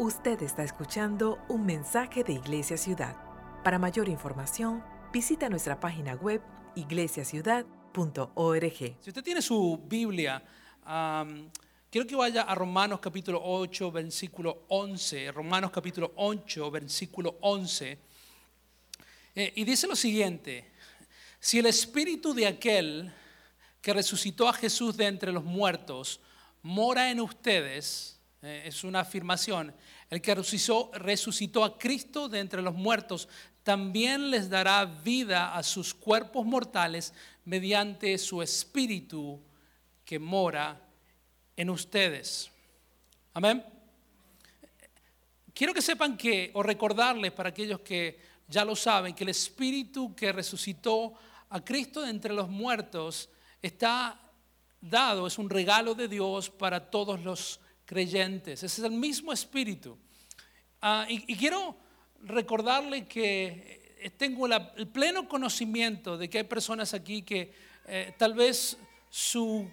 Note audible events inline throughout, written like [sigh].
Usted está escuchando un mensaje de Iglesia Ciudad. Para mayor información, visita nuestra página web iglesiaciudad.org. Si usted tiene su Biblia, quiero que vaya a Romanos capítulo 8, versículo 11. Romanos capítulo 8, versículo 11. Eh, y dice lo siguiente, si el espíritu de aquel que resucitó a Jesús de entre los muertos mora en ustedes, eh, es una afirmación, el que resucitó, resucitó a Cristo de entre los muertos también les dará vida a sus cuerpos mortales mediante su espíritu que mora en ustedes. Amén. Quiero que sepan que, o recordarles para aquellos que ya lo saben, que el espíritu que resucitó a Cristo de entre los muertos está dado, es un regalo de Dios para todos los creyentes. Ese es el mismo espíritu. Ah, y, quiero recordarle que eh, tengo el pleno conocimiento de que hay personas aquí que eh, tal vez su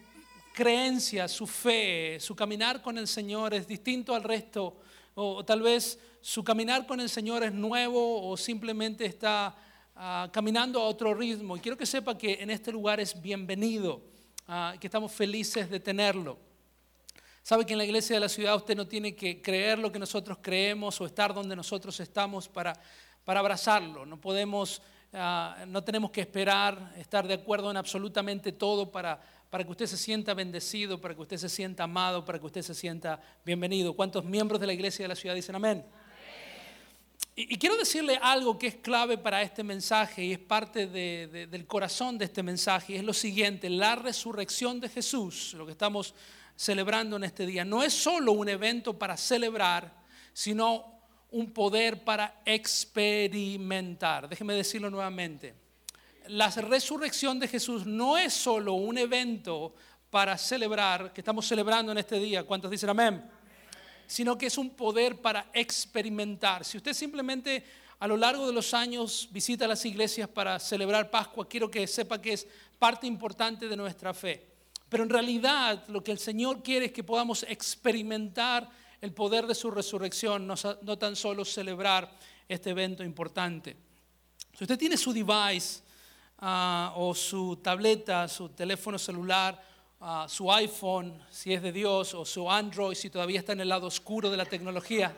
creencia, su fe, su caminar con el Señor es distinto al resto, o, tal vez su caminar con el Señor es nuevo o simplemente está ah, caminando a otro ritmo. Y quiero que sepa que en este lugar es bienvenido, ah, que estamos felices de tenerlo. Sabe que en la iglesia de la ciudad usted no tiene que creer lo que nosotros creemos o estar donde nosotros estamos para, para abrazarlo. No podemos, ah, no tenemos que esperar estar de acuerdo en absolutamente todo para, para que usted se sienta bendecido, para que usted se sienta amado, para que usted se sienta bienvenido. ¿Cuántos miembros de la iglesia de la ciudad dicen amén? Y, quiero decirle algo que es clave para este mensaje y es parte de- de- del corazón de este mensaje. Es lo siguiente, la resurrección de Jesús, lo que estamos celebrando en este día, no es solo un evento para celebrar, sino un poder para experimentar. Déjeme decirlo nuevamente. La resurrección de Jesús no es solo un evento para celebrar, que estamos celebrando en este día. ¿Cuántos dicen amén? sino que es un poder para experimentar. Si usted simplemente a lo largo de los años visita las iglesias para celebrar Pascua, quiero que sepa que es parte importante de nuestra fe. Pero en realidad lo que el Señor quiere es que podamos experimentar el poder de su resurrección, no, tan solo celebrar este evento importante. Si usted tiene su device ah, o su tableta, su teléfono celular, ah, su iPhone, si es de Dios, o su Android, si todavía está en el lado oscuro de la tecnología,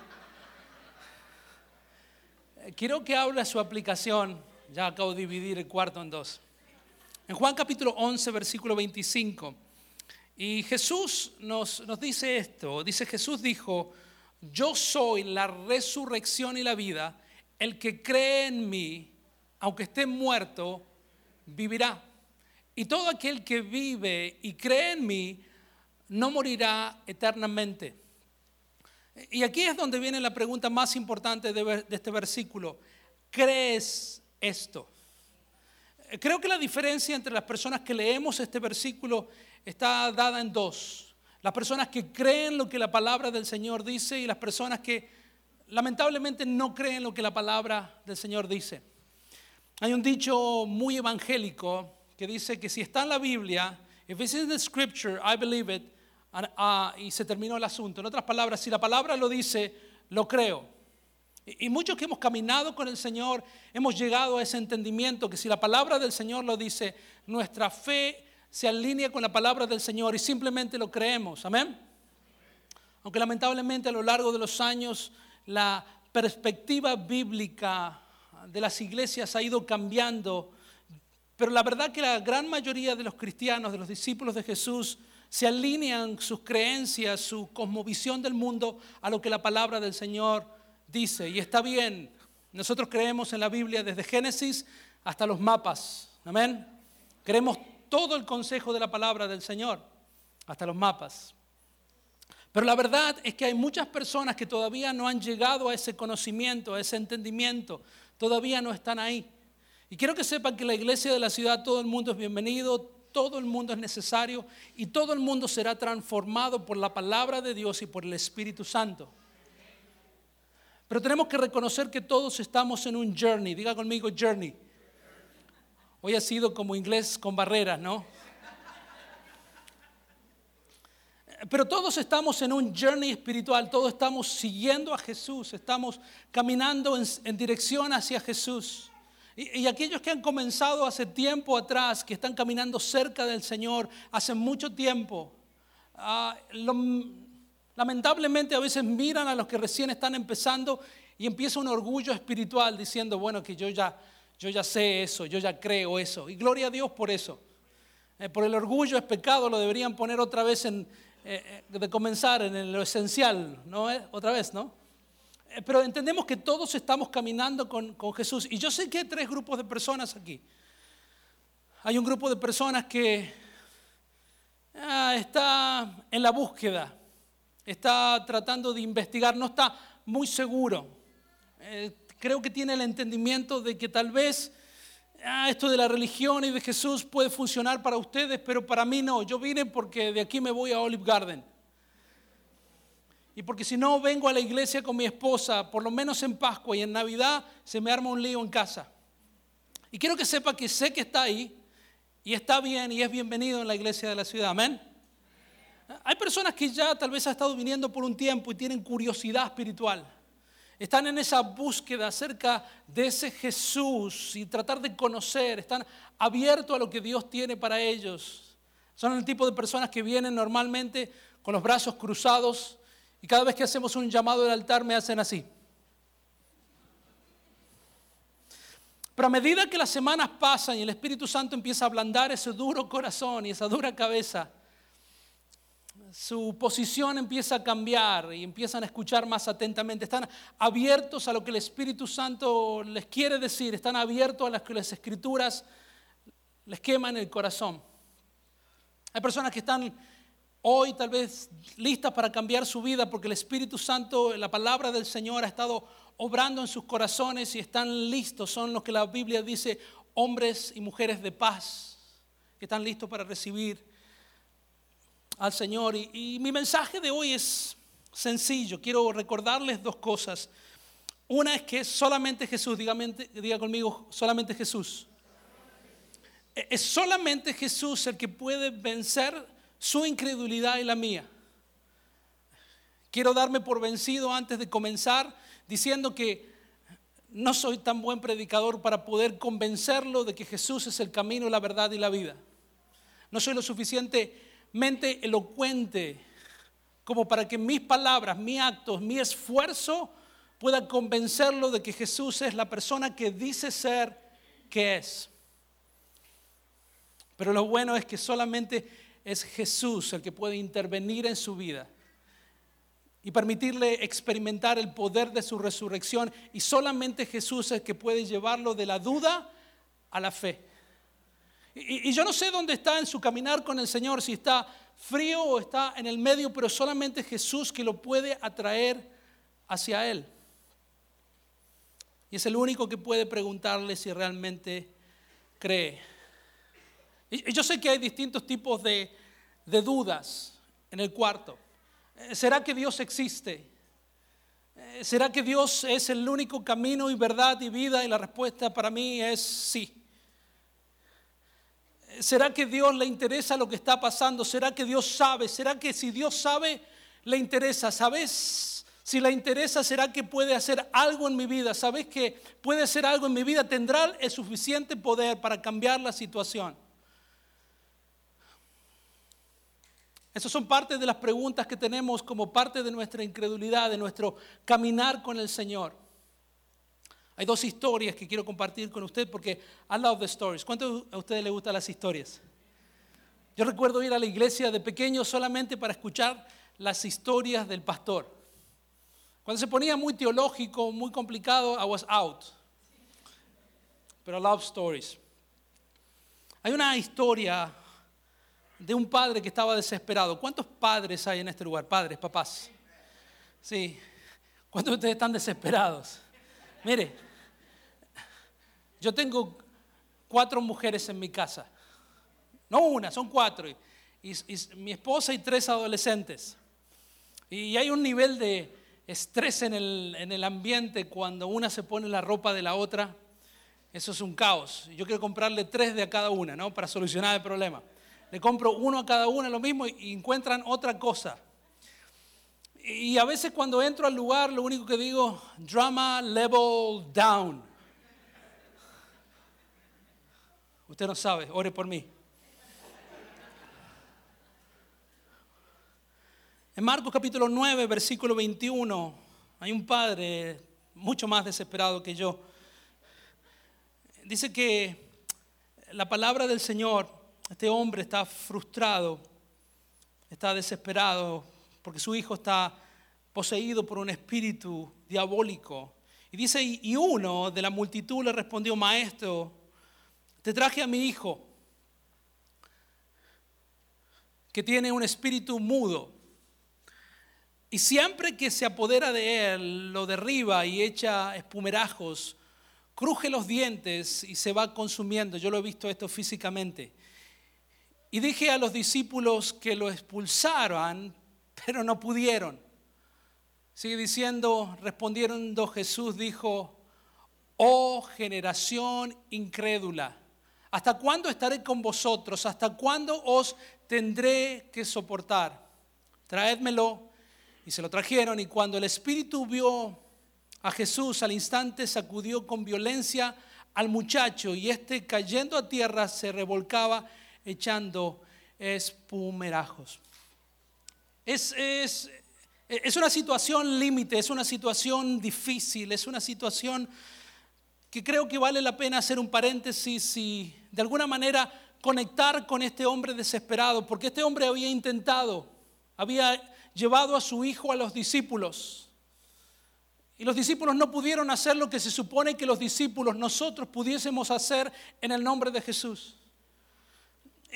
eh, quiero que hable su aplicación. Ya acabo de dividir el cuarto en dos. En Juan capítulo 11, versículo 25. Y Jesús nos, nos dice esto. Dice Jesús dijo, yo soy la resurrección y la vida. El que cree en mí, aunque esté muerto, vivirá. Y todo aquel que vive y cree en mí, no morirá eternamente. Y aquí es donde viene la pregunta más importante de, este versículo. ¿Crees esto? Creo que la diferencia entre las personas que leemos este versículo está dada en dos. Las personas que creen lo que la palabra del Señor dice y las personas que lamentablemente no creen lo que la palabra del Señor dice. Hay un dicho muy evangélico que dice que si está en la Biblia, if it's in the scripture, I believe it, and- ah, y se terminó el asunto. En otras palabras, si la palabra lo dice, lo creo. Y muchos que hemos caminado con el Señor hemos llegado a ese entendimiento que si la palabra del Señor lo dice, nuestra fe se alinea con la palabra del Señor y simplemente lo creemos. Amén. Aunque lamentablemente a lo largo de los años la perspectiva bíblica de las iglesias ha ido cambiando, pero la verdad que la gran mayoría de los cristianos, de los discípulos de Jesús, se alinean sus creencias, su cosmovisión del mundo a lo que la palabra del Señor dice. Y está bien, nosotros creemos en la Biblia desde Génesis hasta los mapas. Amén. Creemos todo el consejo de la palabra del Señor, hasta los mapas. Pero la verdad es que hay muchas personas que todavía no han llegado a ese conocimiento, a ese entendimiento, todavía no están ahí. Y quiero que sepan que la iglesia de la ciudad todo el mundo es bienvenido, todo el mundo es necesario y todo el mundo será transformado por la palabra de Dios y por el Espíritu Santo. Pero tenemos que reconocer que todos estamos en un journey, diga conmigo journey. Hoy ha sido como inglés con barreras, ¿no? Pero todos estamos en un journey espiritual, todos estamos siguiendo a Jesús, estamos caminando en, dirección hacia Jesús. Y, aquellos que han comenzado hace tiempo atrás, que están caminando cerca del Señor hace mucho tiempo, ah, lamentablemente a veces miran a los que recién están empezando y empieza un orgullo espiritual diciendo, bueno, que yo ya, yo ya sé eso, yo ya creo eso. Y gloria a Dios por eso. Eh, por el orgullo es pecado, lo deberían poner otra vez eh, eh, de comenzar en lo esencial, ¿no? Otra vez, ¿no? Pero entendemos que todos estamos caminando con, con, Jesús. Y yo sé que hay tres grupos de personas aquí. Hay un grupo de personas que ah, está en la búsqueda, está tratando de investigar, no está muy seguro. creo que tiene el entendimiento de que tal vez ah, esto de la religión y de Jesús puede funcionar para ustedes, pero para mí no. Yo vine porque de aquí me voy a Olive Garden. Y porque si no vengo a la iglesia con mi esposa, por lo menos en Pascua y en Navidad, se me arma un lío en casa. Y quiero que sepa que sé que está ahí y está bien y es bienvenido en la iglesia de la ciudad. Amén. Hay personas que ya tal vez han estado viniendo por un tiempo y tienen curiosidad espiritual. Están en esa búsqueda acerca de ese Jesús y tratar de conocer, están abiertos a lo que Dios tiene para ellos. Son el tipo de personas que vienen normalmente con los brazos cruzados y cada vez que hacemos un llamado al altar me hacen así. Pero a medida que las semanas pasan y el Espíritu Santo empieza a ablandar ese duro corazón y esa dura cabeza, su posición empieza a cambiar y empiezan a escuchar más atentamente. Están abiertos a lo que el Espíritu Santo les quiere decir, están abiertos a las que las escrituras les queman el corazón. Hay personas que están hoy tal vez listas para cambiar su vida porque el Espíritu Santo, la palabra del Señor ha estado obrando en sus corazones y están listos. Son los que la Biblia dice hombres y mujeres de paz, que están listos para recibir al Señor. Y, mi mensaje de hoy es sencillo. Quiero recordarles dos cosas. Una es que solamente Jesús, diga conmigo, solamente Jesús. E, es solamente Jesús el que puede vencer su incredulidad y la mía. Quiero darme por vencido antes de comenzar diciendo que no soy tan buen predicador para poder convencerlo de que Jesús es el camino, la verdad y la vida. No soy lo suficiente mente elocuente como para que mis palabras, mis actos, mi esfuerzo pueda convencerlo de que Jesús es la persona que dice ser que es. Pero lo bueno es que solamente es Jesús el que puede intervenir en su vida y permitirle experimentar el poder de su resurrección. Y solamente Jesús es el que puede llevarlo de la duda a la fe. Y, yo no sé dónde está en su caminar con el Señor, si está frío o está en el medio, pero solamente Jesús que lo puede atraer hacia Él. Y es el único que puede preguntarle si realmente cree. Y yo sé que hay distintos tipos de, dudas en el cuarto. Eh, ¿Será que Dios existe? Eh, ¿Será que Dios es el único camino y verdad y vida? Y la respuesta para mí es sí. ¿Será que Dios le interesa lo que está pasando? ¿Será que Dios sabe? ¿Será que si Dios sabe, le interesa? ¿Sabes? Si le interesa, ¿será que puede hacer algo en mi vida? ¿Sabes que puede hacer algo en mi vida? ¿Tendrá el suficiente poder para cambiar la situación? Esas son parte de las preguntas que tenemos como parte de nuestra incredulidad, de nuestro caminar con el Señor. Hay dos historias que quiero compartir con usted porque I love the stories. ¿Cuánto a ustedes les gustan las historias? Yo recuerdo ir a la iglesia de pequeño solamente para escuchar las historias del pastor. Cuando se ponía muy teológico, muy complicado, I was out. Pero I love stories. Hay una historia de un padre que estaba desesperado. ¿Cuántos padres hay en este lugar? Padres, papás. Sí. ¿Cuántos de ustedes están desesperados? Mire, yo tengo cuatro mujeres en mi casa. No una, son cuatro. Mi esposa y tres adolescentes. Y hay un nivel de estrés en el, en el ambiente cuando una se pone la ropa de la otra. Eso es un caos. Yo quiero comprarle tres de a cada una, ¿no? Para solucionar el problema. le compro uno a cada uno, lo mismo, y encuentran otra cosa. Y a veces cuando entro al lugar, lo único que digo, drama level down. Usted no sabe, ore por mí. En Marcos capítulo 9, versículo 21, hay un padre mucho más desesperado que yo. Dice que la palabra del Señor, este hombre está frustrado, está desesperado porque su hijo está poseído por un espíritu diabólico. Y dice, y uno de la multitud le respondió, maestro, te traje a mi hijo que tiene un espíritu mudo y siempre que se apodera de él, lo derriba y echa espumerajos, cruje los dientes y se va consumiendo. Yo lo he visto esto físicamente. Y dije a los discípulos que lo expulsaran, pero no pudieron. Sigue diciendo, respondiendo Jesús, dijo, oh generación incrédula, ¿hasta cuándo estaré con vosotros? ¿Hasta cuándo os tendré que soportar? Traédmelo y se lo trajeron y cuando el espíritu vio a Jesús al instante sacudió con violencia al muchacho y este cayendo a tierra se revolcaba echando espumerajos. Es, es, es una situación límite, es una situación difícil, es una situación que creo que vale la pena hacer un paréntesis y de alguna manera conectar con este hombre desesperado, porque este hombre había intentado, había llevado a su hijo a los discípulos. Y los discípulos no pudieron hacer lo que se supone que los discípulos nosotros pudiésemos hacer en el nombre de Jesús.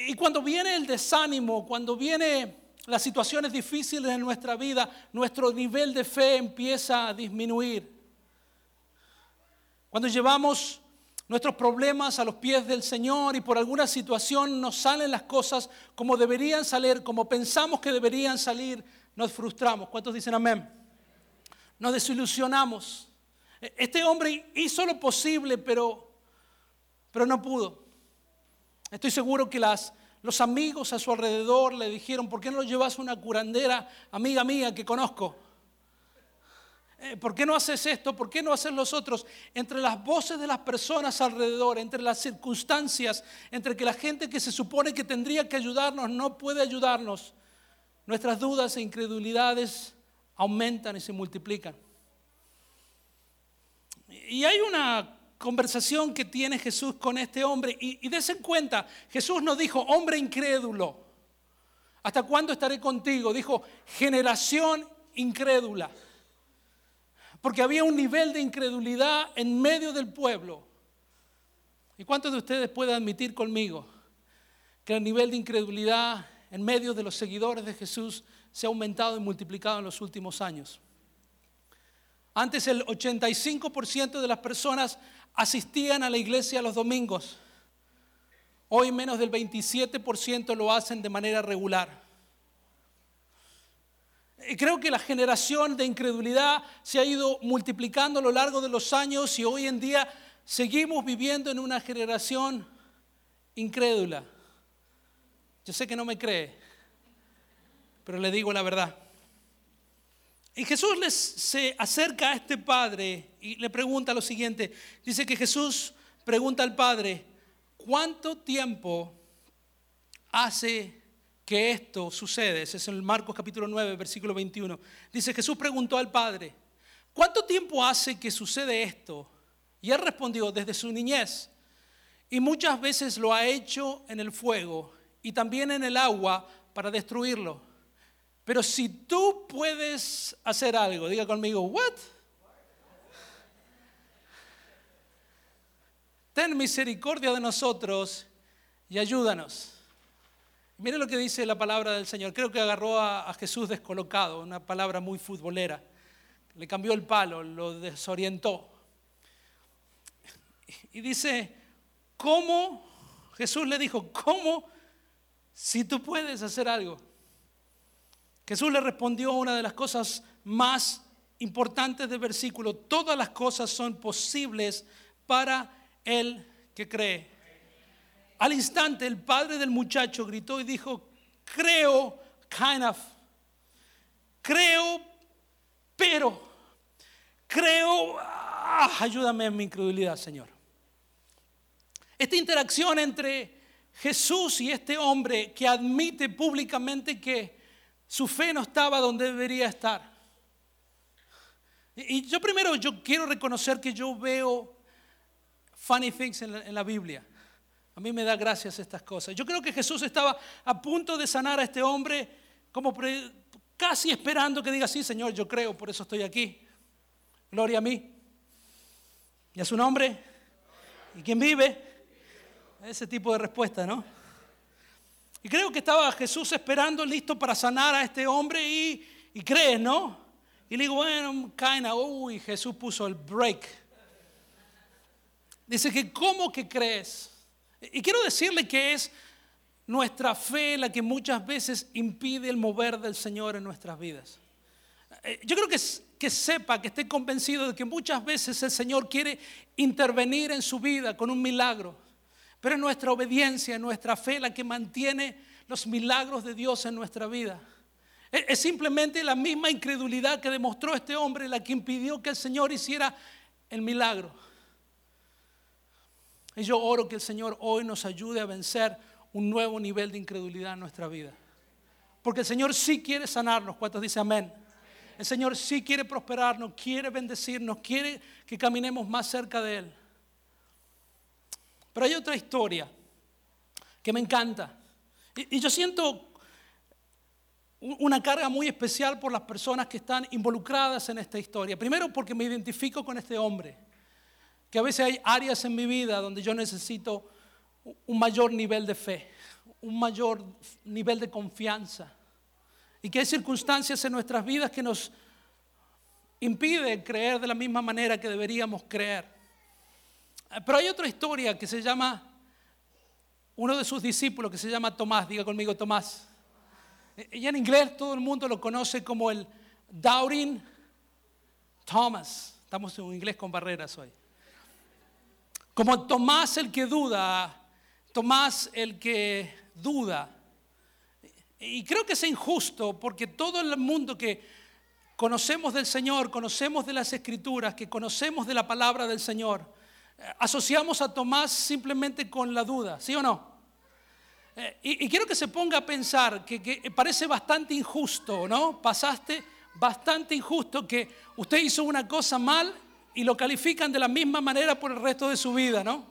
Y cuando viene el desánimo, cuando viene las situaciones difíciles en nuestra vida, nuestro nivel de fe empieza a disminuir. Cuando llevamos nuestros problemas a los pies del Señor y por alguna situación nos salen las cosas como deberían salir, como pensamos que deberían salir, nos frustramos. ¿Cuántos dicen amén? Nos desilusionamos. Este hombre hizo lo posible, pero, pero no pudo. Estoy seguro que las, los amigos a su alrededor le dijeron, ¿por qué no lo llevas a una curandera, amiga mía, que conozco? Eh, ¿Por qué no haces esto? ¿Por qué no haces los otros? Entre las voces de las personas alrededor, entre las circunstancias, entre que la gente que se supone que tendría que ayudarnos no puede ayudarnos, nuestras dudas e incredulidades aumentan y se multiplican. Y hay una conversación que tiene Jesús con este hombre y, y en cuenta, Jesús no dijo, hombre incrédulo, ¿hasta cuándo estaré contigo? Dijo, generación incrédula. Porque había un nivel de incredulidad en medio del pueblo. ¿Y cuántos de ustedes pueden admitir conmigo que el nivel de incredulidad en medio de los seguidores de Jesús se ha aumentado y multiplicado en los últimos años. Antes el 85% de las personas asistían a la iglesia los domingos. Hoy menos del 27% lo hacen de manera regular. Creo que la generación de incredulidad se ha ido multiplicando a lo largo de los años y hoy en día seguimos viviendo en una generación incrédula. Yo sé que no me cree, pero le digo la verdad. Y Jesús les, se acerca a este padre y le pregunta lo siguiente. Dice que Jesús pregunta al padre, ¿cuánto tiempo hace que esto sucede? Ese es en Marcos capítulo 9, versículo 21. Dice, Jesús preguntó al padre, ¿cuánto tiempo hace que sucede esto? Y él respondió, desde su niñez. Y muchas veces lo ha hecho en el fuego y también en el agua para destruirlo. Pero si tú puedes hacer algo, diga conmigo, ¿what? Ten misericordia de nosotros y ayúdanos. Mire lo que dice la palabra del Señor. Creo que agarró a, a, Jesús descolocado, una palabra muy futbolera. Le cambió el palo, lo desorientó. Y dice, ¿cómo? Jesús le dijo, ¿cómo si tú puedes hacer algo. Jesús le respondió una de las cosas más importantes del versículo. Todas las cosas son posibles para el que cree. Al instante el padre del muchacho gritó y dijo, creo, kind of, creo, pero, creo, ah, ayúdame en mi incredulidad, Señor. Esta interacción entre Jesús y este hombre que admite públicamente que su fe no estaba donde debería estar. Y yo primero yo quiero reconocer que yo veo funny things en la, Biblia. A mí me da gracias estas cosas. Yo creo que Jesús estaba a punto de sanar a este hombre como casi esperando que diga, sí, Señor, yo creo, por eso estoy aquí. Gloria a mí. ¿Y a su nombre? ¿Y quién vive? Ese tipo de respuesta, ¿no? Y creo que estaba Jesús esperando, listo para sanar a este hombre y, y crees, ¿no? Y le digo, bueno, kinda, uy, Jesús puso el break. Dice que, ¿cómo que crees? Y quiero decirle que es nuestra fe la que muchas veces impide el mover del Señor en nuestras vidas. Eh, yo creo que, que sepa, que esté convencido de que muchas veces el Señor quiere intervenir en su vida con un milagro pero es nuestra obediencia, nuestra fe la que mantiene los milagros de Dios en nuestra vida. Es simplemente la misma incredulidad que demostró este hombre la que impidió que el Señor hiciera el milagro. Y yo oro que el Señor hoy nos ayude a vencer un nuevo nivel de incredulidad en nuestra vida. Porque el Señor sí quiere sanarnos. ¿Cuántos dicen amén? El Señor sí quiere prosperarnos, quiere bendecirnos, quiere que caminemos más cerca de Él. Pero hay otra historia que me encanta. Y, yo siento una carga muy especial por las personas que están involucradas en esta historia. Primero porque me identifico con este hombre, que a veces hay áreas en mi vida donde yo necesito un mayor nivel de fe, un mayor nivel de confianza. Y que hay circunstancias en nuestras vidas que nos impiden creer de la misma manera que deberíamos creer. Pero hay otra historia que se llama, uno de sus discípulos que se llama Tomás, diga conmigo Tomás. Y en inglés todo el mundo lo conoce como el Doubting Thomas. Estamos en inglés con barreras hoy. Como Tomás el que duda, Tomás el que duda. Y creo que es injusto porque todo el mundo que conocemos del Señor, conocemos de las Escrituras, que conocemos de la palabra del Señor, asociamos a Tomás simplemente con la duda, ¿sí o no? Eh, y, quiero que se ponga a pensar que, parece bastante injusto, ¿no? Pasaste bastante injusto que usted hizo una cosa mal y lo califican de la misma manera por el resto de su vida, ¿no?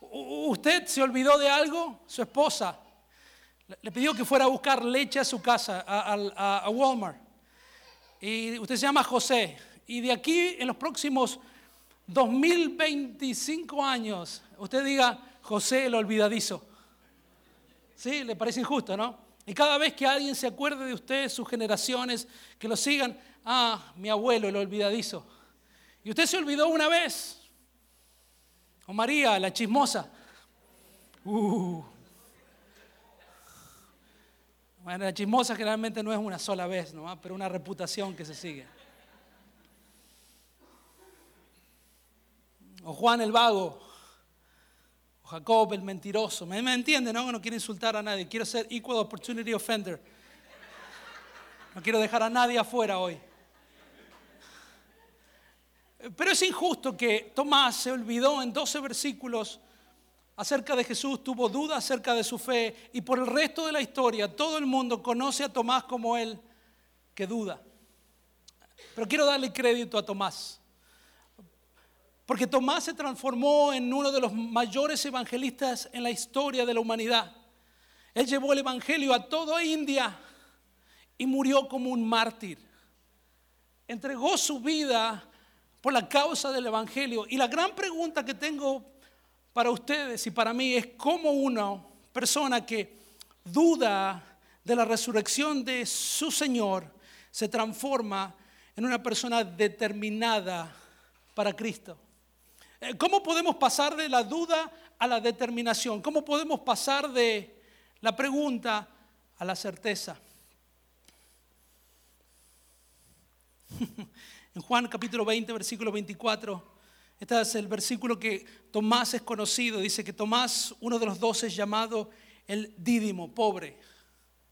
Usted se olvidó de algo, su esposa le pidió que fuera a buscar leche a su casa, a, Walmart. Y usted se llama José. Y de aquí en los próximos 2025 años, usted diga José el olvidadizo. ¿Sí? ¿Le parece injusto, no? Y cada vez que alguien se acuerde de usted, sus generaciones, que lo sigan, ah, mi abuelo el olvidadizo. Y usted se olvidó una vez. O María, la chismosa. Uh. Bueno, la chismosa generalmente no es una sola vez, ¿no? pero una reputación que se sigue. o Juan el vago, o Jacob el mentiroso. ¿Me, me entiende? No? no quiero insultar a nadie, quiero ser equal opportunity offender. No quiero dejar a nadie afuera hoy. Pero es injusto que Tomás se olvidó en 12 versículos acerca de Jesús, tuvo dudas acerca de su fe y por el resto de la historia todo el mundo conoce a Tomás como él que duda. Pero quiero darle crédito a Tomás. Porque Tomás se transformó en uno de los mayores evangelistas en la historia de la humanidad. Él llevó el evangelio a toda India y murió como un mártir. Entregó su vida por la causa del evangelio. Y la gran pregunta que tengo para ustedes y para mí es cómo una persona que duda de la resurrección de su Señor se transforma en una persona determinada para Cristo. Eh, ¿Cómo podemos pasar de la duda a la determinación? ¿Cómo podemos pasar de la pregunta a la certeza? [laughs] En Juan capítulo 20, versículo 24, Este es el versículo que Tomás es conocido. Dice que Tomás, uno de los doce, es llamado el Dídimo, pobre.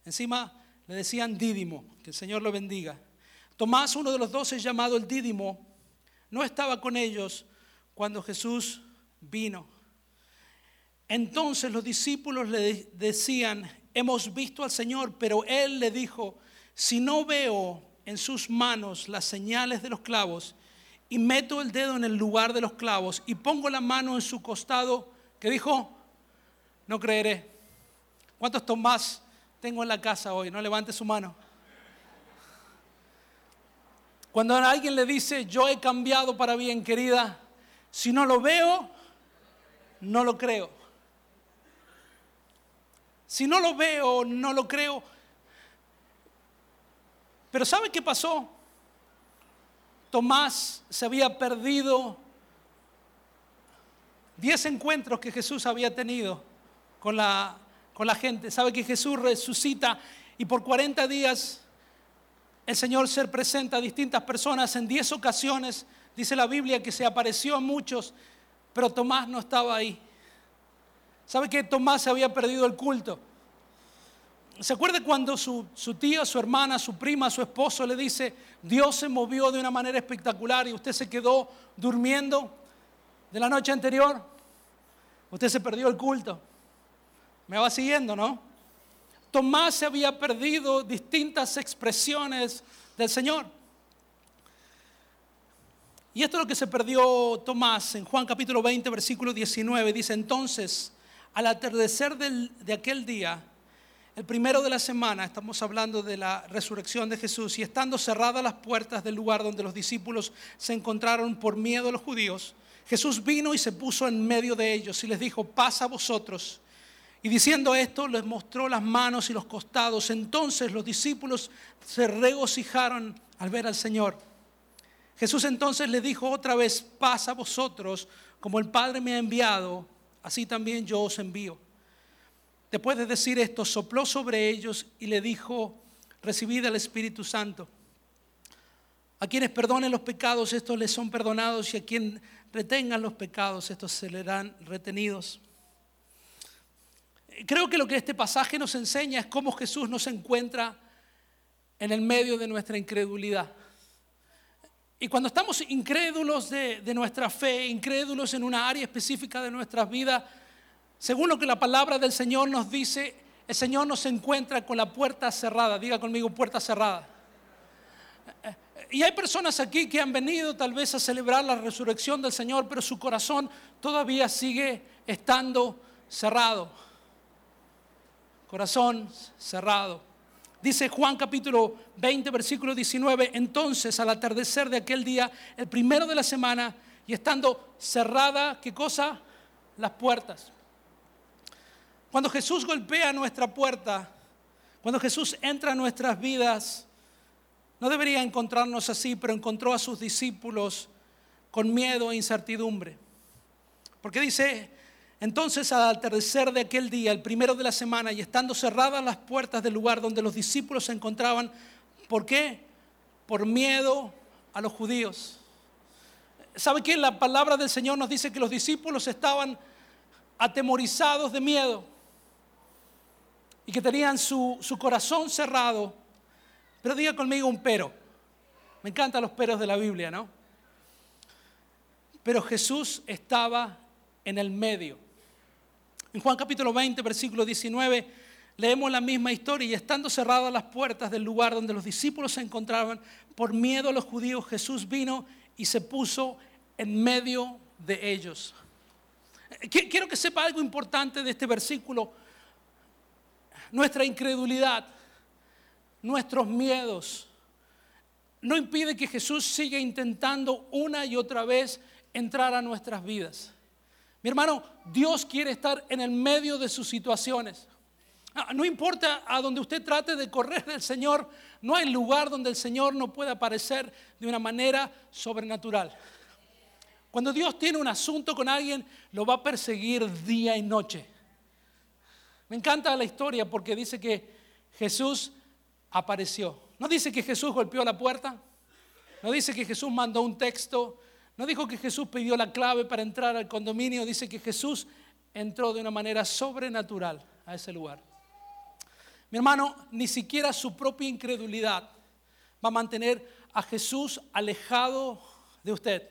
Encima le decían Dídimo, que el Señor lo bendiga. Tomás, uno de los doce, es llamado el Dídimo, no estaba con ellos cuando Jesús vino. Entonces los discípulos le decían, hemos visto al Señor, pero él le dijo, si no veo en sus manos las señales de los clavos y meto el dedo en el lugar de los clavos y pongo la mano en su costado, que dijo, no creeré. ¿Cuántos Tomás tengo en la casa hoy? No levante su mano. Cuando alguien le dice, yo he cambiado para bien, querida, si no lo veo, no lo creo. Si no lo veo, no lo creo. Pero ¿sabe qué pasó? Tomás se había perdido diez encuentros que Jesús había tenido con la, con la gente. Sabe que Jesús resucita y por 40 días el Señor se presenta a distintas personas en 10 ocasiones. Dice la Biblia que se apareció a muchos, pero Tomás no estaba ahí. ¿Sabe que Tomás se había perdido el culto? ¿Se acuerda cuando su, su, tía, su hermana, su prima, su esposo le dice, Dios se movió de una manera espectacular y usted se quedó durmiendo de la noche anterior? Usted se perdió el culto. Me va siguiendo, ¿no? Tomás se había perdido distintas expresiones del Señor. Y esto es lo que se perdió Tomás en Juan capítulo 20, versículo 19. Dice, entonces, al atardecer de aquel día, el primero de la semana, estamos hablando de la resurrección de Jesús, y estando cerradas las puertas del lugar donde los discípulos se encontraron por miedo a los judíos, Jesús vino y se puso en medio de ellos y les dijo, pasa a vosotros. Y diciendo esto, les mostró las manos y los costados. Entonces los discípulos se regocijaron al ver al Señor. Jesús entonces les dijo otra vez, pasa a vosotros, como el Padre me ha enviado, así también yo os envío. Después de decir esto, sopló sobre ellos y le dijo, recibid al Espíritu Santo. A quienes perdonen los pecados, estos les son perdonados, y a quien retengan los pecados, estos se le dan retenidos. Creo que lo que este pasaje nos enseña es cómo Jesús nos encuentra en el medio de nuestra incredulidad. Y cuando estamos incrédulos de, nuestra fe, incrédulos en una área específica de nuestras vidas, según lo que la palabra del Señor nos dice, el Señor nos encuentra con la puerta cerrada. Diga conmigo, puerta cerrada. Y hay personas aquí que han venido tal vez a celebrar la resurrección del Señor, pero su corazón todavía sigue estando cerrado corazón cerrado. Dice Juan capítulo 20, versículo 19, entonces al atardecer de aquel día, el primero de la semana, y estando cerrada, ¿qué cosa? Las puertas. Cuando Jesús golpea nuestra puerta, cuando Jesús entra en nuestras vidas, no debería encontrarnos así, pero encontró a sus discípulos con miedo e incertidumbre. Porque dice entonces al atardecer de aquel día, el primero de la semana, y estando cerradas las puertas del lugar donde los discípulos se encontraban, ¿por qué? Por miedo a los judíos. ¿Sabe qué? La palabra del Señor nos dice que los discípulos estaban atemorizados de miedo y que tenían su, su corazón cerrado. Pero diga conmigo un pero. Me encantan los peros de la Biblia, ¿no? Pero Jesús estaba en el medio. En Juan capítulo 20, versículo 19, leemos la misma historia y estando cerradas las puertas del lugar donde los discípulos se encontraban, por miedo a los judíos, Jesús vino y se puso en medio de ellos. Quiero que sepa algo importante de este versículo. Nuestra incredulidad, nuestros miedos, no impide que Jesús siga intentando una y otra vez entrar a nuestras vidas. Mi hermano, Dios quiere estar en el medio de sus situaciones. Ah, no importa a donde usted trate de correr del Señor, no hay lugar donde el Señor no pueda aparecer de una manera sobrenatural. Cuando Dios tiene un asunto con alguien, lo va a perseguir día y noche. Me encanta la historia porque dice que Jesús apareció. No dice que Jesús golpeó la puerta, no dice que Jesús mandó un texto, No dijo que Jesús pidió la clave para entrar al condominio, dice que Jesús entró de una manera sobrenatural a ese lugar. Mi hermano, ni siquiera su propia incredulidad va a mantener a Jesús alejado de usted.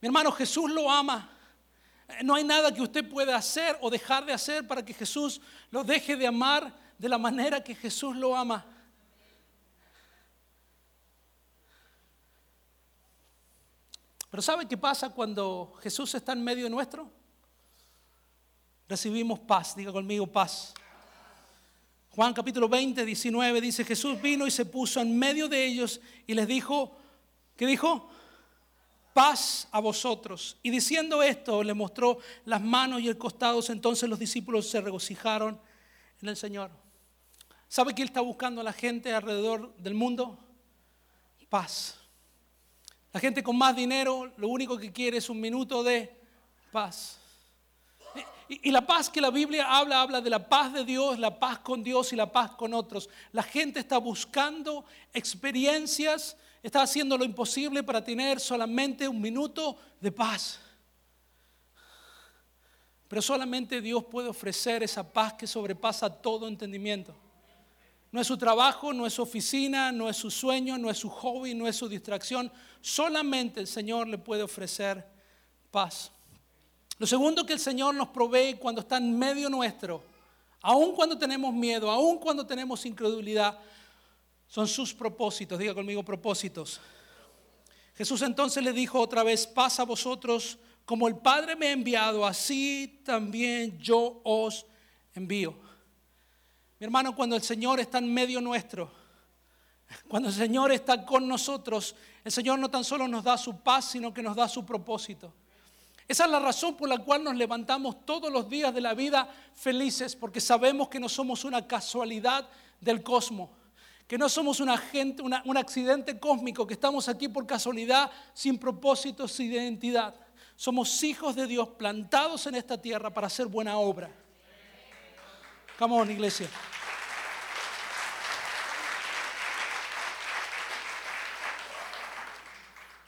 Mi hermano, Jesús lo ama. No hay nada que usted pueda hacer o dejar de hacer para que Jesús lo deje de amar de la manera que Jesús lo ama. Pero ¿sabe qué pasa cuando Jesús está en medio nuestro? Recibimos paz, diga conmigo paz. Juan capítulo 20, 19 dice, Jesús vino y se puso en medio de ellos y les dijo, ¿qué dijo? Paz a vosotros. Y diciendo esto, le mostró las manos y el costado, entonces los discípulos se regocijaron en el Señor. ¿Sabe que Él está buscando a la gente alrededor del mundo? Paz. La gente con más dinero lo único que quiere es un minuto de paz. Y, la paz que la Biblia habla, habla de la paz de Dios, la paz con Dios y la paz con otros. La gente está buscando experiencias, está haciendo lo imposible para tener solamente un minuto de paz. Pero solamente Dios puede ofrecer esa paz que sobrepasa todo entendimiento. No es su trabajo, no es su oficina, no es su sueño, no es su hobby, no es su distracción. Solamente el Señor le puede ofrecer paz. Lo segundo que el Señor nos provee cuando está en medio nuestro, aun cuando tenemos miedo, aun cuando tenemos incredulidad, son sus propósitos. Diga conmigo propósitos. Jesús entonces le dijo otra vez, paz a vosotros, como el Padre me ha enviado, así también yo os envío. Mi hermano, cuando el Señor está en medio nuestro, cuando el Señor está con nosotros, el Señor no tan solo nos da su paz, sino que nos da su propósito. Esa es la razón por la cual nos levantamos todos los días de la vida felices, porque sabemos que no somos una casualidad del cosmos, que no somos un, agente, un accidente cósmico, que estamos aquí por casualidad, sin propósito, sin identidad. Somos hijos de Dios plantados en esta tierra para hacer buena obra. Come on, iglesia.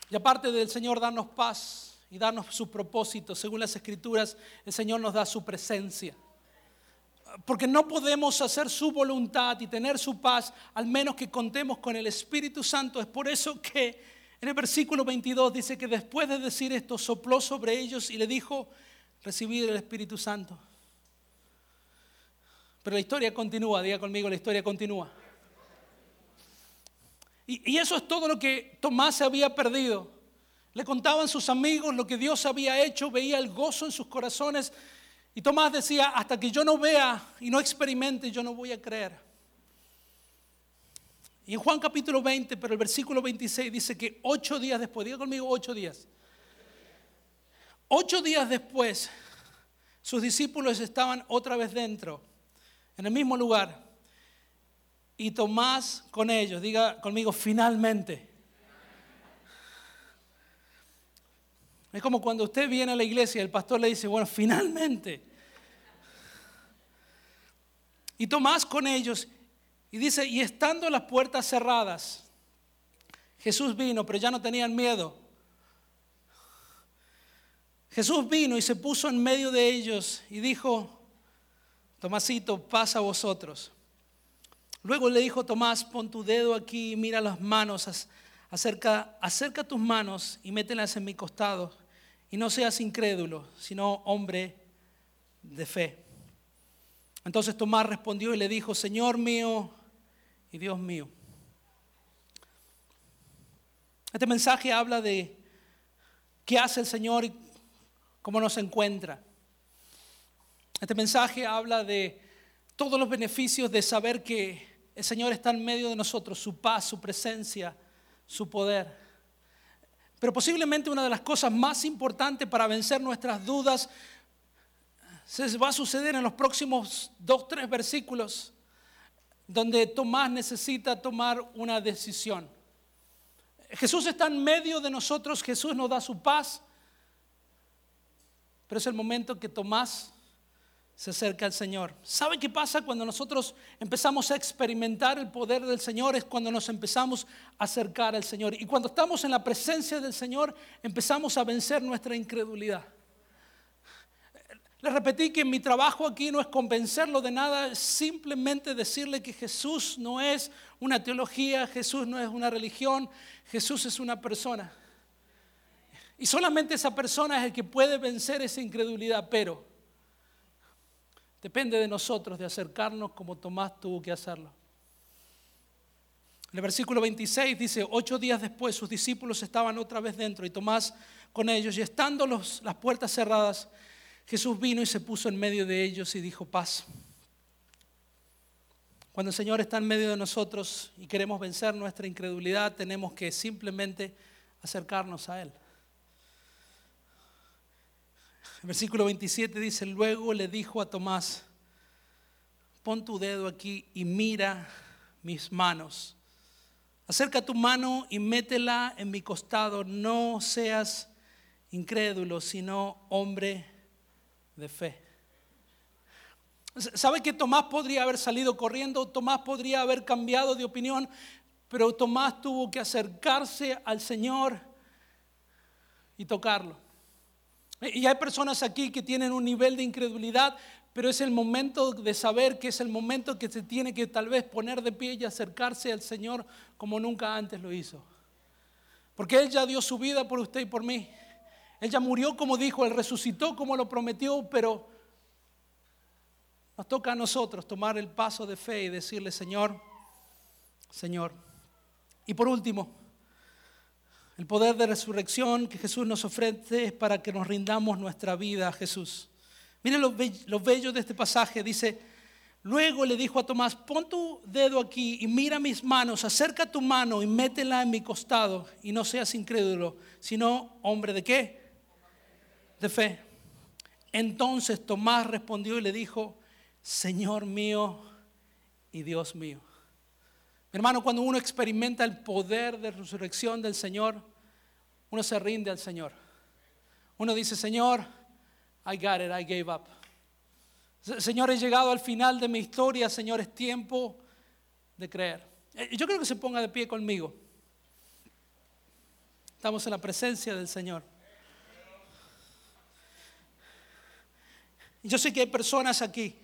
Y aparte del Señor darnos paz y darnos su propósito, según las escrituras, el Señor nos da su presencia. Porque no podemos hacer su voluntad y tener su paz al menos que contemos con el Espíritu Santo. Es por eso que en el versículo 22 dice que después de decir esto sopló sobre ellos y le dijo, recibid el Espíritu Santo. Pero la historia continúa, diga conmigo, la historia continúa. Y, eso es todo lo que Tomás había perdido. Le contaban sus amigos lo que Dios había hecho, veía el gozo en sus corazones. Y Tomás decía, hasta que yo no vea y no experimente, yo no voy a creer. Y en Juan capítulo 20, pero el versículo 26 dice que ocho días después, diga conmigo ocho días. Ocho días después, sus discípulos estaban otra vez dentro en el mismo lugar. Y Tomás con ellos, diga conmigo, finalmente. Es como cuando usted viene a la iglesia y el pastor le dice, bueno, finalmente. Y Tomás con ellos y dice, y estando las puertas cerradas, Jesús vino, pero ya no tenían miedo. Jesús vino y se puso en medio de ellos y dijo, Tomasito, pasa a vosotros. Luego le dijo Tomás, pon tu dedo aquí, mira las manos, acerca, acerca tus manos y mételas en mi costado. Y no seas incrédulo, sino hombre de fe. Entonces Tomás respondió y le dijo, Señor mío y Dios mío. Este mensaje habla de qué hace el Señor y cómo nos encuentra. Este mensaje habla de todos los beneficios de saber que el Señor está en medio de nosotros, su paz, su presencia, su poder. Pero posiblemente una de las cosas más importantes para vencer nuestras dudas se va a suceder en los próximos dos, tres versículos, donde Tomás necesita tomar una decisión. Jesús está en medio de nosotros, Jesús nos da su paz, pero es el momento que Tomás se acerca al Señor. ¿Sabe qué pasa cuando nosotros empezamos a experimentar el poder del Señor? Es cuando nos empezamos a acercar al Señor. Y cuando estamos en la presencia del Señor, empezamos a vencer nuestra incredulidad. Les repetí que mi trabajo aquí no es convencerlo de nada, es simplemente decirle que Jesús no es una teología, Jesús no es una religión, Jesús es una persona. Y solamente esa persona es el que puede vencer esa incredulidad, pero Depende de nosotros de acercarnos como Tomás tuvo que hacerlo. En el versículo 26 dice, ocho días después sus discípulos estaban otra vez dentro y Tomás con ellos. Y estando las puertas cerradas, Jesús vino y se puso en medio de ellos y dijo, paz. Cuando el Señor está en medio de nosotros y queremos vencer nuestra incredulidad, tenemos que simplemente acercarnos a Él. Versículo 27 dice, luego le dijo a Tomás, pon tu dedo aquí y mira mis manos. Acerca tu mano y métela en mi costado. No seas incrédulo, sino hombre de fe. ¿Sabe que Tomás podría haber salido corriendo? Tomás podría haber cambiado de opinión, pero Tomás tuvo que acercarse al Señor y tocarlo. Y hay personas aquí que tienen un nivel de incredulidad, pero es el momento de saber que es el momento que se tiene que tal vez poner de pie y acercarse al Señor como nunca antes lo hizo. Porque Él ya dio su vida por usted y por mí. Él ya murió como dijo, Él resucitó como lo prometió, pero nos toca a nosotros tomar el paso de fe y decirle, Señor, Señor. Y por último, el poder de resurrección que Jesús nos ofrece es para que nos rindamos nuestra vida a Jesús. Miren lo, bello de este pasaje. Dice, luego le dijo a Tomás, pon tu dedo aquí y mira mis manos, acerca tu mano y métela en mi costado y no seas incrédulo, sino hombre de qué? De fe. Entonces Tomás respondió y le dijo, Señor mío y Dios mío. Hermano, cuando uno experimenta el poder de resurrección del Señor, uno se rinde al Señor. Uno dice, Señor, I got it, I gave up. Señor, he llegado al final de mi historia, Señor, es tiempo de creer. Eh, yo creo que se ponga de pie conmigo. Estamos en la presencia del Señor. Yo sé que hay personas aquí,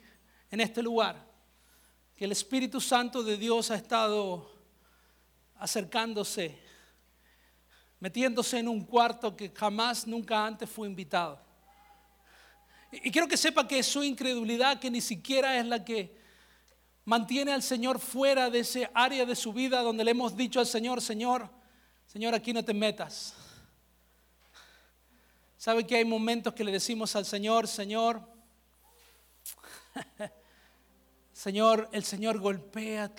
en este lugar, el Espíritu Santo de Dios ha estado acercándose, metiéndose en un cuarto que jamás, nunca antes fue invitado. Y quiero que sepa que es su incredulidad, que ni siquiera es la que mantiene al Señor fuera de ese área de su vida donde le hemos dicho al Señor, Señor, Señor, aquí no te metas. ¿Sabe que hay momentos que le decimos al Señor, Señor, [laughs] Señor, el Señor golpea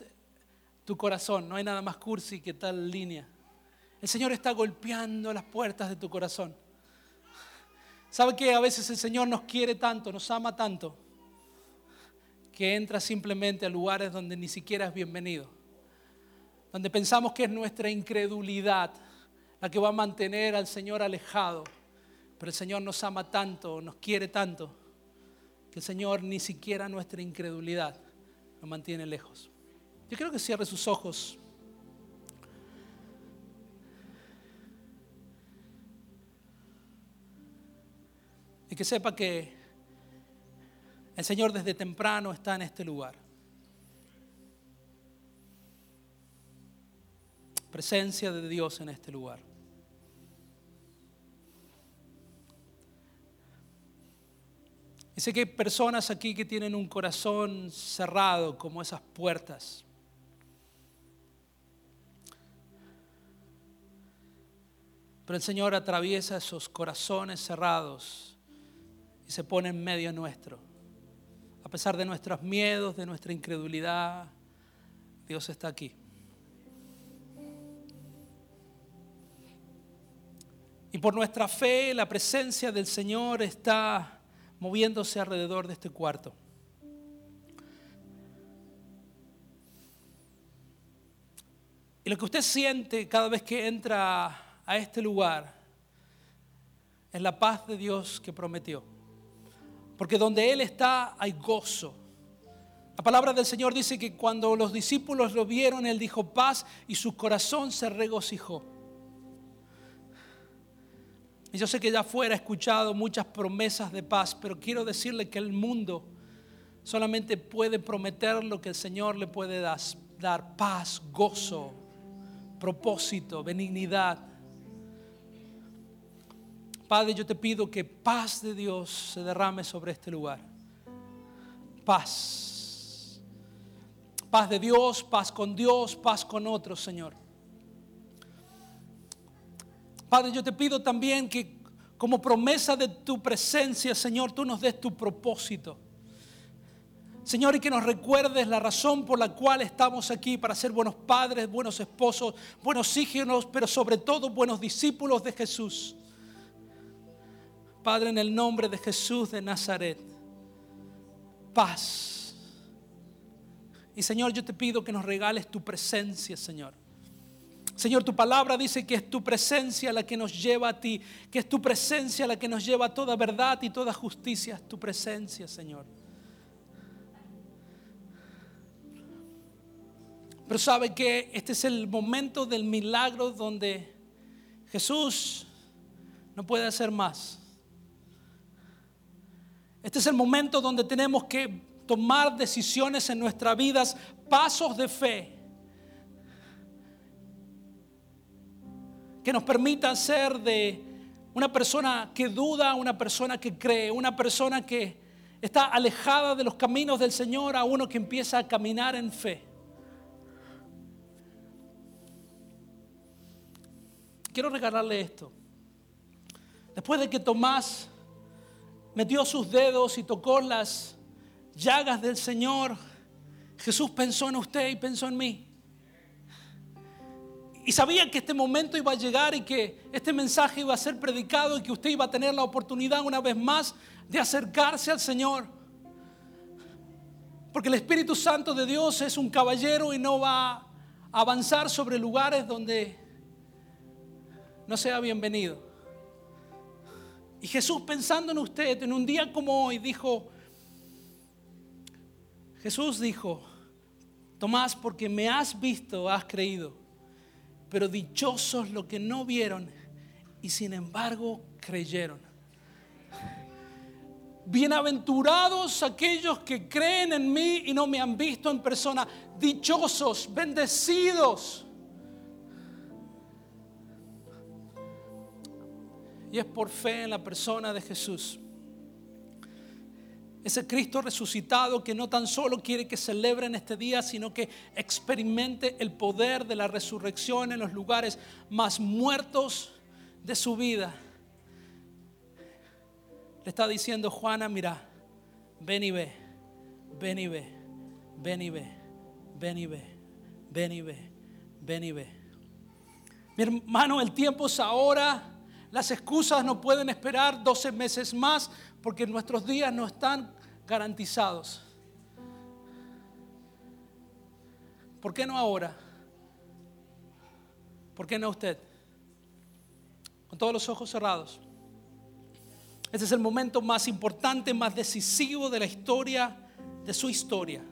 tu corazón. No hay nada más cursi que tal línea. El Señor está golpeando las puertas de tu corazón. ¿Sabe que a veces el Señor nos quiere tanto, nos ama tanto, que entra simplemente a lugares donde ni siquiera es bienvenido? Donde pensamos que es nuestra incredulidad la que va a mantener al Señor alejado. Pero el Señor nos ama tanto, nos quiere tanto, que el Señor ni siquiera nuestra incredulidad lo mantiene lejos. Yo creo que cierre sus ojos. Y que sepa que el Señor desde temprano está en este lugar. Presencia de Dios en este lugar. Y sé que hay personas aquí que tienen un corazón cerrado como esas puertas. Pero el Señor atraviesa esos corazones cerrados y se pone en medio nuestro. A pesar de nuestros miedos, de nuestra incredulidad, Dios está aquí. Y por nuestra fe, la presencia del Señor está moviéndose alrededor de este cuarto. Y lo que usted siente cada vez que entra a este lugar es la paz de Dios que prometió. Porque donde Él está hay gozo. La palabra del Señor dice que cuando los discípulos lo vieron, Él dijo paz y su corazón se regocijó. Yo sé que ya afuera he escuchado muchas promesas de paz, pero quiero decirle que el mundo solamente puede prometer lo que el Señor le puede dar paz, gozo, propósito, benignidad. Padre, yo te pido que paz de Dios se derrame sobre este lugar. Paz. Paz de Dios, paz con Dios, paz con otros, Señor. Padre, yo te pido también que como promesa de tu presencia, Señor, tú nos des tu propósito. Señor, y que nos recuerdes la razón por la cual estamos aquí, para ser buenos padres, buenos esposos, buenos hijos, pero sobre todo buenos discípulos de Jesús. Padre, en el nombre de Jesús de Nazaret, paz. Y Señor, yo te pido que nos regales tu presencia, Señor. Señor, tu palabra dice que es tu presencia la que nos lleva a ti, que es tu presencia la que nos lleva a toda verdad y toda justicia. Es tu presencia, Señor. Pero sabe que este es el momento del milagro donde Jesús no puede hacer más. Este es el momento donde tenemos que tomar decisiones en nuestras vidas, pasos de fe que nos permita ser de una persona que duda, una persona que cree, una persona que está alejada de los caminos del Señor a uno que empieza a caminar en fe. Quiero regalarle esto. Después de que Tomás metió sus dedos y tocó las llagas del Señor, Jesús pensó en usted y pensó en mí. Y sabía que este momento iba a llegar y que este mensaje iba a ser predicado y que usted iba a tener la oportunidad una vez más de acercarse al Señor. Porque el Espíritu Santo de Dios es un caballero y no va a avanzar sobre lugares donde no sea bienvenido. Y Jesús pensando en usted en un día como hoy dijo, Jesús dijo, Tomás, porque me has visto, has creído pero dichosos los que no vieron y sin embargo creyeron. Bienaventurados aquellos que creen en mí y no me han visto en persona. Dichosos, bendecidos. Y es por fe en la persona de Jesús. Ese Cristo resucitado que no tan solo quiere que celebren este día, sino que experimente el poder de la resurrección en los lugares más muertos de su vida. Le está diciendo Juana, mira, ven y ve, ven y ve, ven y ve, ven y ve, ven y ve, ven y ve. Mi hermano, el tiempo es ahora. Las excusas no pueden esperar 12 meses más porque nuestros días no están garantizados. ¿Por qué no ahora? ¿Por qué no usted? Con todos los ojos cerrados. Este es el momento más importante, más decisivo de la historia, de su historia.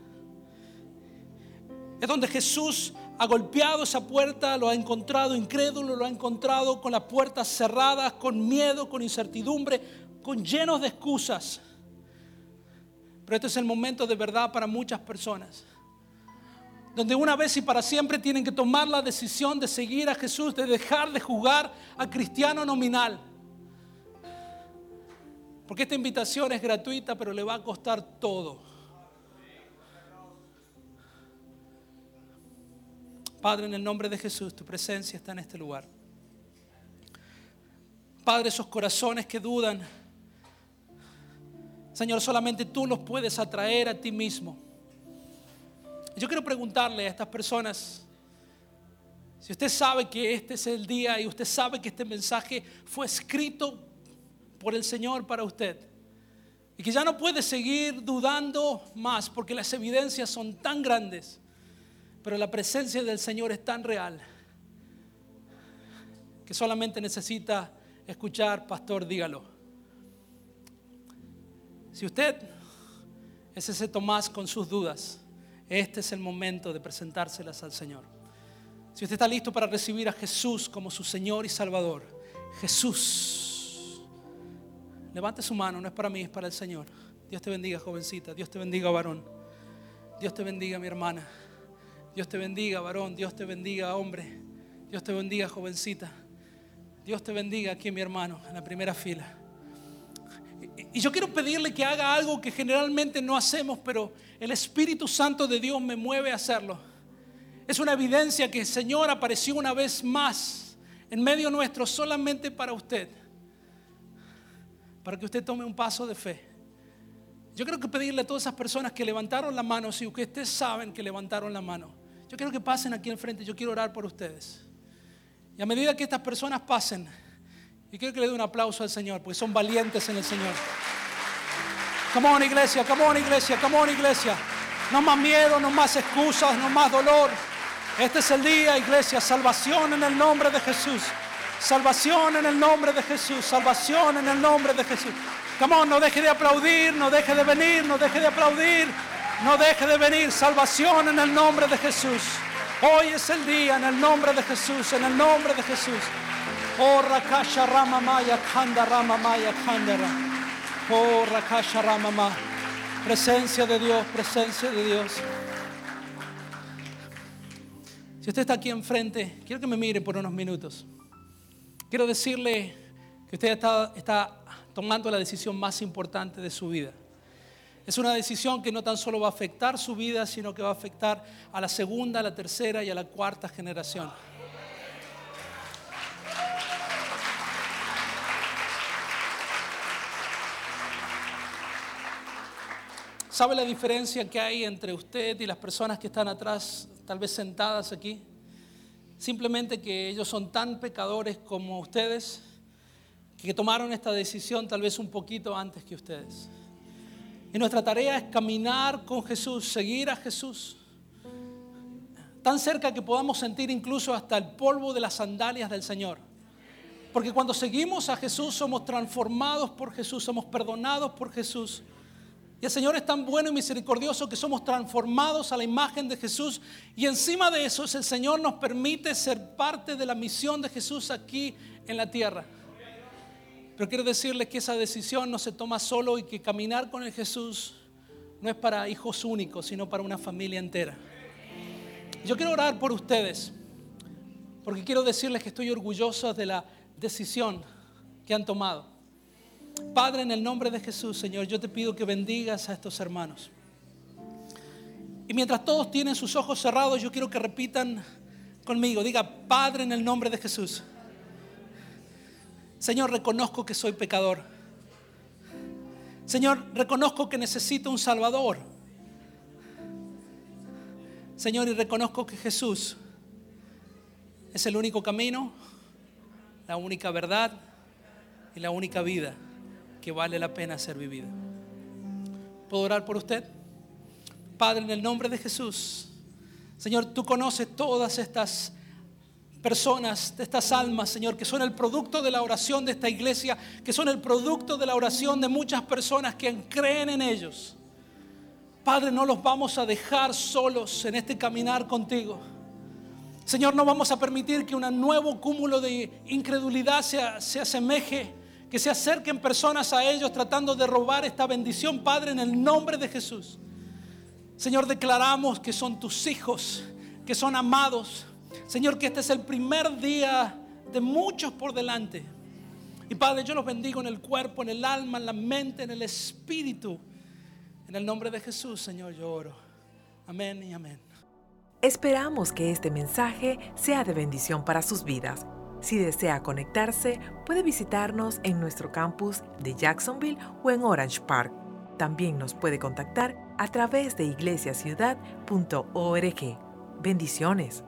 Es donde Jesús ha golpeado esa puerta, lo ha encontrado incrédulo, lo ha encontrado con las puertas cerradas, con miedo, con incertidumbre, con llenos de excusas. Pero este es el momento de verdad para muchas personas. Donde una vez y para siempre tienen que tomar la decisión de seguir a Jesús, de dejar de jugar a cristiano nominal. Porque esta invitación es gratuita, pero le va a costar todo. Padre, en el nombre de Jesús, tu presencia está en este lugar. Padre, esos corazones que dudan Señor, solamente tú los puedes atraer a ti mismo. Yo quiero preguntarle a estas personas, si usted sabe que este es el día y usted sabe que este mensaje fue escrito por el Señor para usted y que ya no puede seguir dudando más porque las evidencias son tan grandes, pero la presencia del Señor es tan real que solamente necesita escuchar, pastor, dígalo. Si usted es ese Tomás con sus dudas, este es el momento de presentárselas al Señor. Si usted está listo para recibir a Jesús como su Señor y Salvador, Jesús, levante su mano, no es para mí, es para el Señor. Dios te bendiga, jovencita, Dios te bendiga, varón. Dios te bendiga, mi hermana. Dios te bendiga, varón. Dios te bendiga, hombre. Dios te bendiga, jovencita. Dios te bendiga aquí, mi hermano, en la primera fila. Y yo quiero pedirle que haga algo que generalmente no hacemos, pero el Espíritu Santo de Dios me mueve a hacerlo. Es una evidencia que el Señor apareció una vez más en medio nuestro solamente para usted, para que usted tome un paso de fe. Yo quiero que pedirle a todas esas personas que levantaron la mano, si ustedes saben que levantaron la mano, yo quiero que pasen aquí enfrente, yo quiero orar por ustedes. Y a medida que estas personas pasen, y quiero que le dé un aplauso al Señor, porque son valientes en el Señor. Come on, iglesia, come on, iglesia, come on, iglesia. No más miedo, no más excusas, no más dolor. Este es el día, iglesia, salvación en el nombre de Jesús. Salvación en el nombre de Jesús, salvación en el nombre de Jesús. Come on, no deje de aplaudir, no deje de venir, no deje de aplaudir, no deje de venir. Salvación en el nombre de Jesús. Hoy es el día en el nombre de Jesús, en el nombre de Jesús. Oh, Rakasha Ramamaya Kanda Ramamaya Kandara. Oh, Rakasha Ramama. Presencia de Dios, presencia de Dios. Si usted está aquí enfrente, quiero que me mire por unos minutos. Quiero decirle que usted está, está tomando la decisión más importante de su vida. Es una decisión que no tan solo va a afectar su vida, sino que va a afectar a la segunda, la tercera y a la cuarta generación. ¿Sabe la diferencia que hay entre usted y las personas que están atrás, tal vez sentadas aquí? Simplemente que ellos son tan pecadores como ustedes, que tomaron esta decisión tal vez un poquito antes que ustedes. Y nuestra tarea es caminar con Jesús, seguir a Jesús, tan cerca que podamos sentir incluso hasta el polvo de las sandalias del Señor. Porque cuando seguimos a Jesús somos transformados por Jesús, somos perdonados por Jesús y el Señor es tan bueno y misericordioso que somos transformados a la imagen de Jesús. Y encima de eso, el Señor nos permite ser parte de la misión de Jesús aquí en la tierra. Pero quiero decirles que esa decisión no se toma solo y que caminar con el Jesús no es para hijos únicos, sino para una familia entera. Yo quiero orar por ustedes, porque quiero decirles que estoy orgulloso de la decisión que han tomado. Padre, en el nombre de Jesús, Señor, yo te pido que bendigas a estos hermanos. Y mientras todos tienen sus ojos cerrados, yo quiero que repitan conmigo. Diga, Padre, en el nombre de Jesús. Señor, reconozco que soy pecador. Señor, reconozco que necesito un Salvador. Señor, y reconozco que Jesús es el único camino, la única verdad y la única vida que vale la pena ser vivida. ¿Puedo orar por usted? Padre, en el nombre de Jesús, Señor, tú conoces todas estas personas, estas almas, Señor, que son el producto de la oración de esta iglesia, que son el producto de la oración de muchas personas que creen en ellos. Padre, no los vamos a dejar solos en este caminar contigo. Señor, no vamos a permitir que un nuevo cúmulo de incredulidad se, se asemeje que se acerquen personas a ellos tratando de robar esta bendición, Padre, en el nombre de Jesús. Señor, declaramos que son tus hijos, que son amados. Señor, que este es el primer día de muchos por delante. Y Padre, yo los bendigo en el cuerpo, en el alma, en la mente, en el espíritu. En el nombre de Jesús, Señor, yo oro. Amén y amén. Esperamos que este mensaje sea de bendición para sus vidas. Si desea conectarse, puede visitarnos en nuestro campus de Jacksonville o en Orange Park. También nos puede contactar a través de iglesiaciudad.org. Bendiciones.